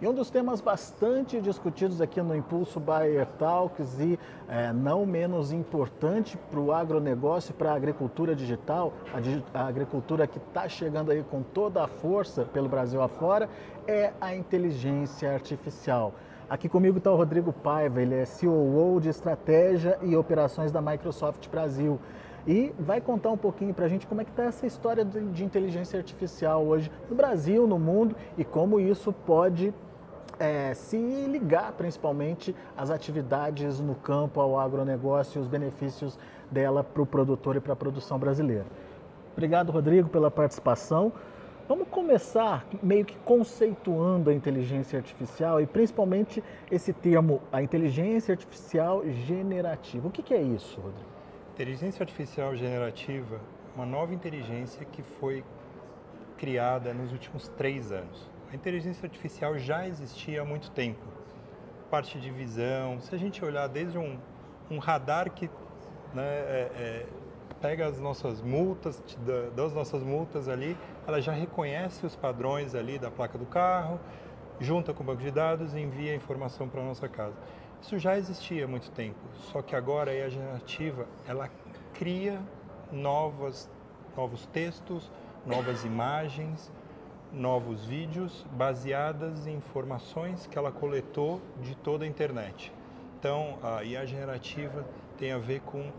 E um dos temas bastante discutidos aqui no Impulso Bayer Talks e é, não menos importante para o agronegócio para a agricultura digital, a, a agricultura que está chegando aí com toda a força pelo Brasil afora, é a inteligência artificial. Aqui comigo está o Rodrigo Paiva, ele é CEO de Estratégia e Operações da Microsoft Brasil e vai contar um pouquinho para a gente como é que está essa história de, de, inteligência artificial hoje no Brasil, no mundo e como isso pode é, se ligar principalmente às atividades no campo, ao agronegócio e os benefícios dela para o produtor e para a produção brasileira. Obrigado, Rodrigo, pela participação. Vamos começar meio que conceituando a inteligência artificial e principalmente esse termo, a inteligência artificial generativa. O que, que é isso, Rodrigo? Inteligência artificial generativa uma nova inteligência que foi criada nos últimos três anos. A inteligência artificial já existia há muito tempo. Parte de visão, se a gente olhar desde um, um radar que né, é, é, pega as nossas multas, das nossas multas ali, ela já reconhece os padrões ali da placa do carro, junta com o banco de dados e envia a informação para a nossa casa. Isso já existia há muito tempo, só que agora a generativa ela cria novas, novos textos, novas imagens, novos vídeos baseadas em informações que ela coletou de toda a internet. Então, a IA generativa tem a ver com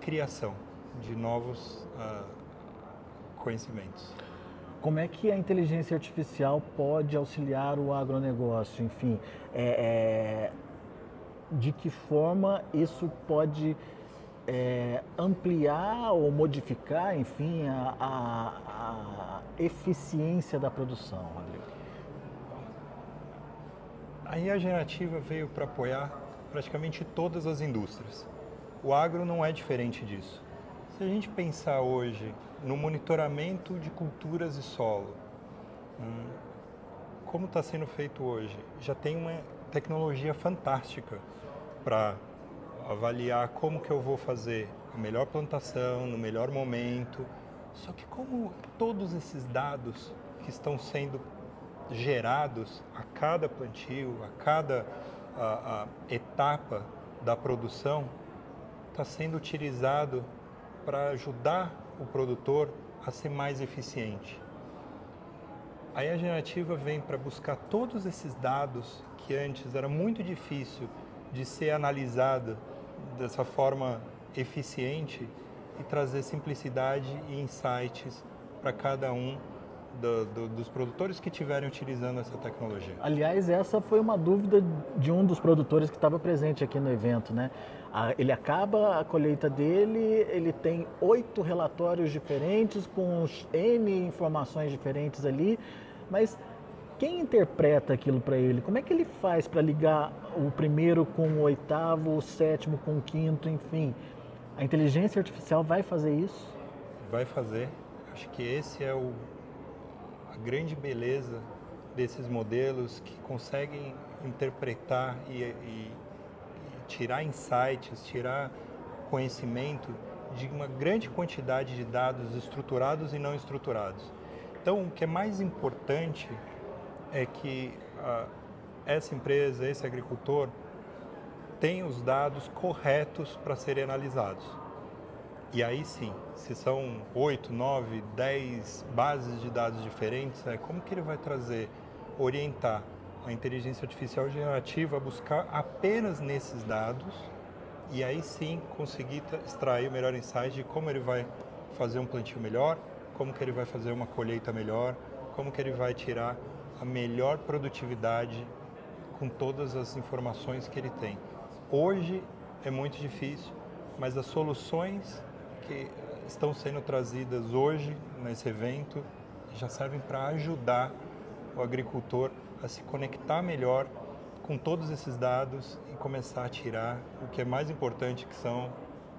criação de novos uh, conhecimentos. Como é que a inteligência artificial pode auxiliar o agronegócio? Enfim, é, é, de que forma isso pode é, ampliar ou modificar, enfim, a, a, a, eficiência da produção, Rodrigo? A IA generativa veio para apoiar praticamente todas as indústrias. O agro não é diferente disso. Se a gente pensar hoje no monitoramento de culturas e solo, hum, como está sendo feito hoje, já tem uma tecnologia fantástica para avaliar como que eu vou fazer a melhor plantação, no melhor momento. Só que como todos esses dados que estão sendo gerados a cada plantio, a cada a, a etapa da produção, está sendo utilizado para ajudar o produtor a ser mais eficiente. Aí a generativa vem para buscar todos esses dados que antes era muito difícil de ser analisada dessa forma eficiente e trazer simplicidade e insights para cada um do, do, dos produtores que estiverem utilizando essa tecnologia. Aliás, essa foi uma dúvida de um dos produtores que estava presente aqui no evento, né? ele acaba a colheita dele, ele tem oito relatórios diferentes com N informações diferentes ali, mas quem interpreta aquilo para ele? Como é que ele faz para ligar o primeiro com o oitavo, o sétimo com o quinto, enfim? A inteligência artificial vai fazer isso? Vai fazer. Acho que esse é o, a grande beleza desses modelos que conseguem interpretar e, e, e tirar insights, tirar conhecimento de uma grande quantidade de dados estruturados e não estruturados. Então, o que é mais importante é que uh, essa empresa, esse agricultor, tem os dados corretos para serem analisados. E aí sim, se são 8, 9, 10 bases de dados diferentes, é como que ele vai trazer, orientar a inteligência artificial generativa a buscar apenas nesses dados e aí sim conseguir extrair o melhor insight de como ele vai fazer um plantio melhor, como que ele vai fazer uma colheita melhor, como que ele vai tirar a melhor produtividade com todas as informações que ele tem. Hoje é muito difícil, mas as soluções que estão sendo trazidas hoje nesse evento já servem para ajudar o agricultor a se conectar melhor com todos esses dados e começar a tirar o que é mais importante, que são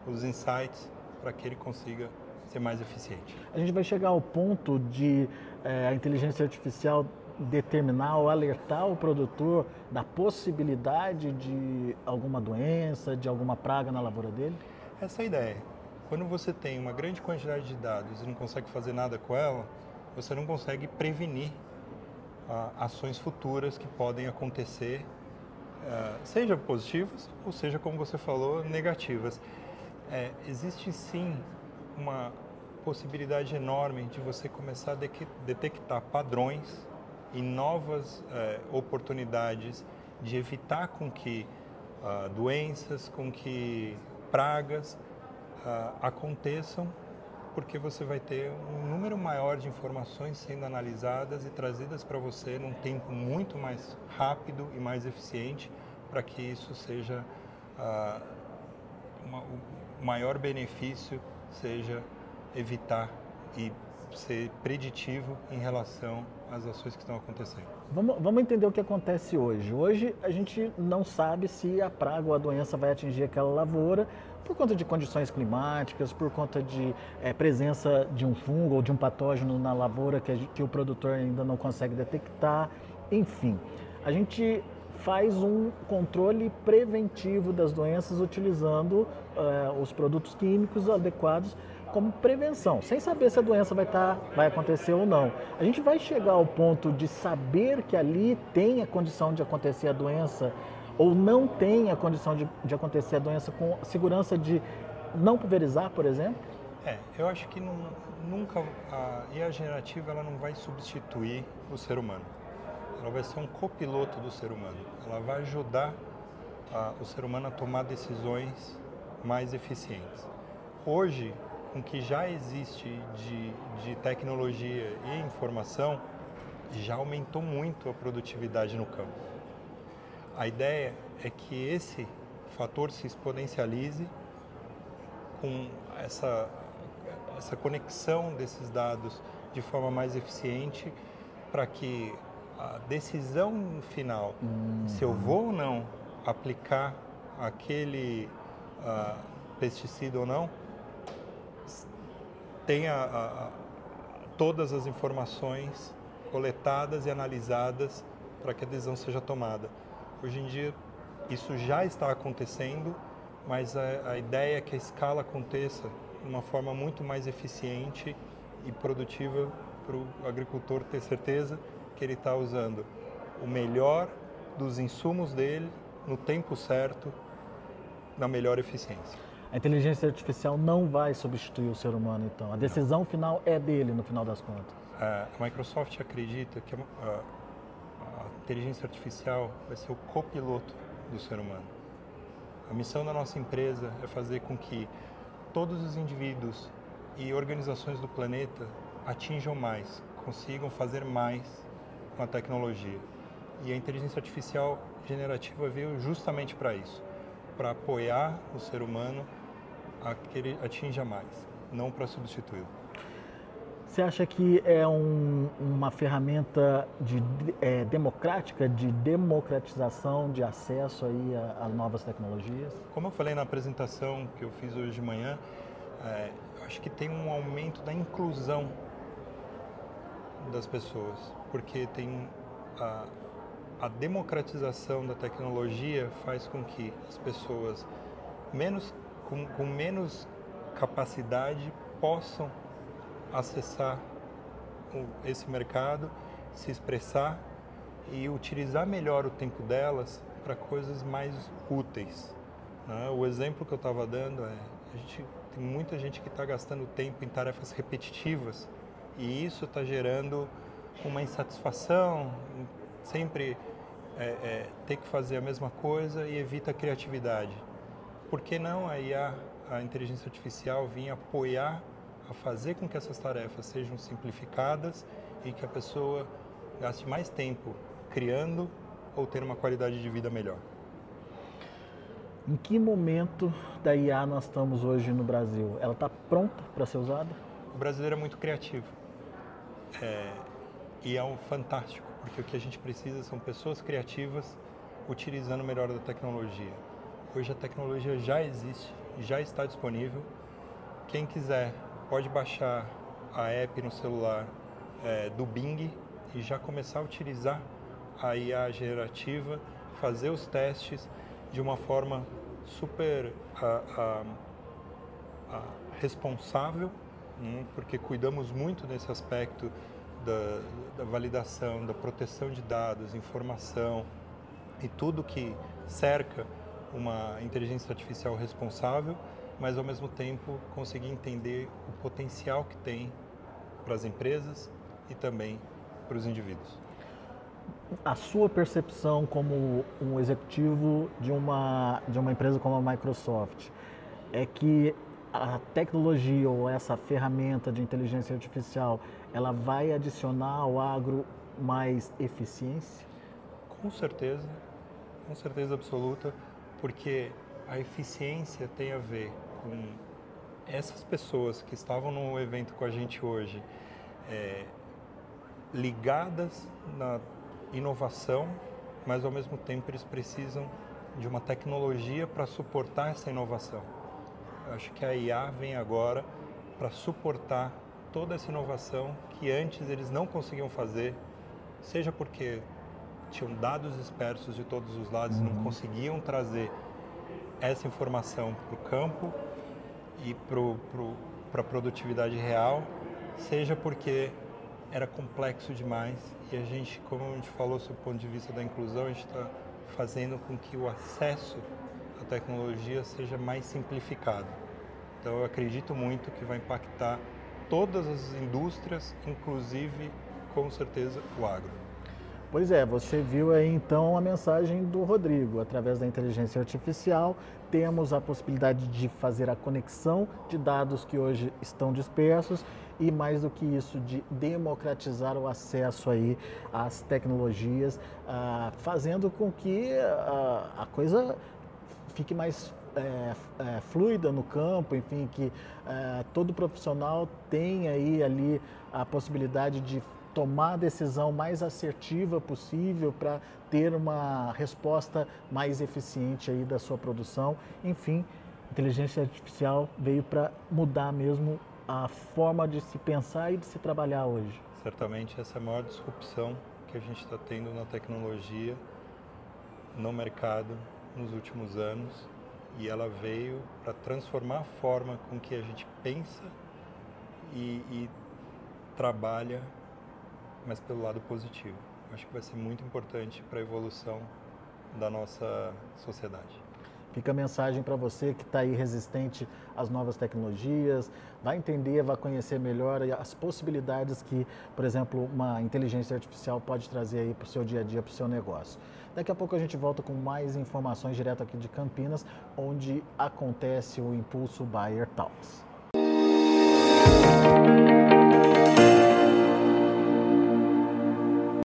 os insights para que ele consiga ser mais eficiente. A gente vai chegar ao ponto de é, a inteligência artificial determinar ou alertar o produtor da possibilidade de alguma doença, de alguma praga na lavoura dele? Essa é a ideia. Quando você tem uma grande quantidade de dados e não consegue fazer nada com ela, você não consegue prevenir ações futuras que podem acontecer, uh, seja positivas ou seja, como você falou, negativas. É, existe sim uma possibilidade enorme de você começar a detectar padrões e novas é, oportunidades de evitar com que uh, doenças, com que pragas uh, aconteçam porque você vai ter um número maior de informações sendo analisadas e trazidas para você num tempo muito mais rápido e mais eficiente para que isso seja uh, uma, o maior benefício seja evitar e ser preditivo em relação às ações que estão acontecendo. Vamos, vamos, entender o que acontece hoje. Hoje a gente não sabe se a praga ou a doença vai atingir aquela lavoura por conta de condições climáticas, por conta de é, presença de um fungo ou de um patógeno na lavoura que, que o produtor ainda não consegue detectar, enfim. A gente faz um controle preventivo das doenças utilizando é, os produtos químicos adequados como prevenção, sem saber se a doença vai, tá, vai acontecer ou não. A gente vai chegar ao ponto de saber que ali tem a condição de acontecer a doença ou não tem a condição de, de acontecer a doença com segurança de não pulverizar, por exemplo? É, eu acho que não, nunca a IA generativa ela não vai substituir o ser humano. Ela vai ser um copiloto do ser humano. Ela vai ajudar a, o ser humano a tomar decisões mais eficientes. Hoje, com o que já existe de, de tecnologia e informação, já aumentou muito a produtividade no campo. A ideia é que esse fator se exponencialize com essa, essa conexão desses dados de forma mais eficiente para que a decisão final, uhum. se eu vou ou não aplicar aquele uh, pesticida ou não, tenha uh, todas as informações coletadas e analisadas para que a decisão seja tomada. Hoje em dia isso já está acontecendo, mas a, a ideia é que a escala aconteça de uma forma muito mais eficiente e produtiva para o agricultor ter certeza que ele está usando o melhor dos insumos dele no tempo certo, na melhor eficiência. A inteligência artificial não vai substituir o ser humano, então. A decisão não. final é dele, no final das contas. A Microsoft acredita que a, inteligência artificial vai ser o copiloto do ser humano. A missão da nossa empresa é fazer com que todos os indivíduos e organizações do planeta atinjam mais, consigam fazer mais com a tecnologia. E a inteligência artificial generativa veio justamente para isso, para apoiar o ser humano a que ele atinja mais, não para substituí-lo. Você acha que é um, uma ferramenta de, é, democrática, de democratização de acesso aí a, a, novas tecnologias? Como eu falei na apresentação que eu fiz hoje de manhã, é, acho que tem um aumento da inclusão das pessoas, porque tem a, a democratização da tecnologia faz com que as pessoas menos, com, com menos capacidade possam acessar esse mercado, se expressar e utilizar melhor o tempo delas para coisas mais úteis. Né? O exemplo que eu estava dando é a gente tem muita gente que está gastando tempo em tarefas repetitivas e isso está gerando uma insatisfação, sempre é, é, ter que fazer a mesma coisa e evita a criatividade. Por que não a IA, a inteligência artificial, vir apoiar a fazer com que essas tarefas sejam simplificadas e que a pessoa gaste mais tempo criando ou ter uma qualidade de vida melhor. Em que momento da IA nós estamos hoje no Brasil? Ela está pronta para ser usada? O brasileiro é muito criativo é, e é um fantástico, porque o que a gente precisa são pessoas criativas utilizando o melhor da tecnologia. Hoje a tecnologia já existe, já está disponível. Quem quiser pode baixar a app no celular é, do Bing e já começar a utilizar a IA gerativa, fazer os testes de uma forma super a, a, a responsável, hum, porque cuidamos muito nesse aspecto da, da validação, da proteção de dados, informação e tudo que cerca uma inteligência artificial responsável, mas ao mesmo tempo conseguir entender o potencial que tem para as empresas e também para os indivíduos. A sua percepção como um executivo de uma, de uma empresa como a Microsoft é que a tecnologia ou essa ferramenta de inteligência artificial ela vai adicionar ao agro mais eficiência? Com certeza, com certeza absoluta, porque a eficiência tem a ver com essas pessoas que estavam no evento com a gente hoje, é, ligadas na inovação, mas ao mesmo tempo eles precisam de uma tecnologia para suportar essa inovação. Eu acho que a IA vem agora para suportar toda essa inovação que antes eles não conseguiam fazer, seja porque tinham dados dispersos de todos os lados e não uhum. conseguiam trazer essa informação para o campo e para pro, a produtividade real, seja porque era complexo demais e a gente, como a gente falou, do ponto de vista da inclusão, a gente está fazendo com que o acesso à tecnologia seja mais simplificado. Então eu acredito muito que vai impactar todas as indústrias, inclusive com certeza o agro. Pois é, você viu aí então a mensagem do Rodrigo. Através da inteligência artificial, temos a possibilidade de fazer a conexão de dados que hoje estão dispersos e mais do que isso, de democratizar o acesso aí às tecnologias, ah, fazendo com que ah, a coisa fique mais é, é, fluida no campo, enfim, que é, todo profissional tem aí ali a possibilidade de tomar a decisão mais assertiva possível para ter uma resposta mais eficiente aí da sua produção. Enfim, inteligência artificial veio para mudar mesmo a forma de se pensar e de se trabalhar hoje. Certamente essa é a maior disrupção que a gente está tendo na tecnologia, no mercado, nos últimos anos e ela veio para transformar a forma com que a gente pensa e, e trabalha, mas pelo lado positivo. Acho que vai ser muito importante para a evolução da nossa sociedade. Fica a mensagem para você que está aí resistente às novas tecnologias, vai entender, vai conhecer melhor as possibilidades que, por exemplo, uma inteligência artificial pode trazer aí para o seu dia a dia, para o seu negócio. Daqui a pouco a gente volta com mais informações direto aqui de Campinas, onde acontece o Impulso Buyer Talks.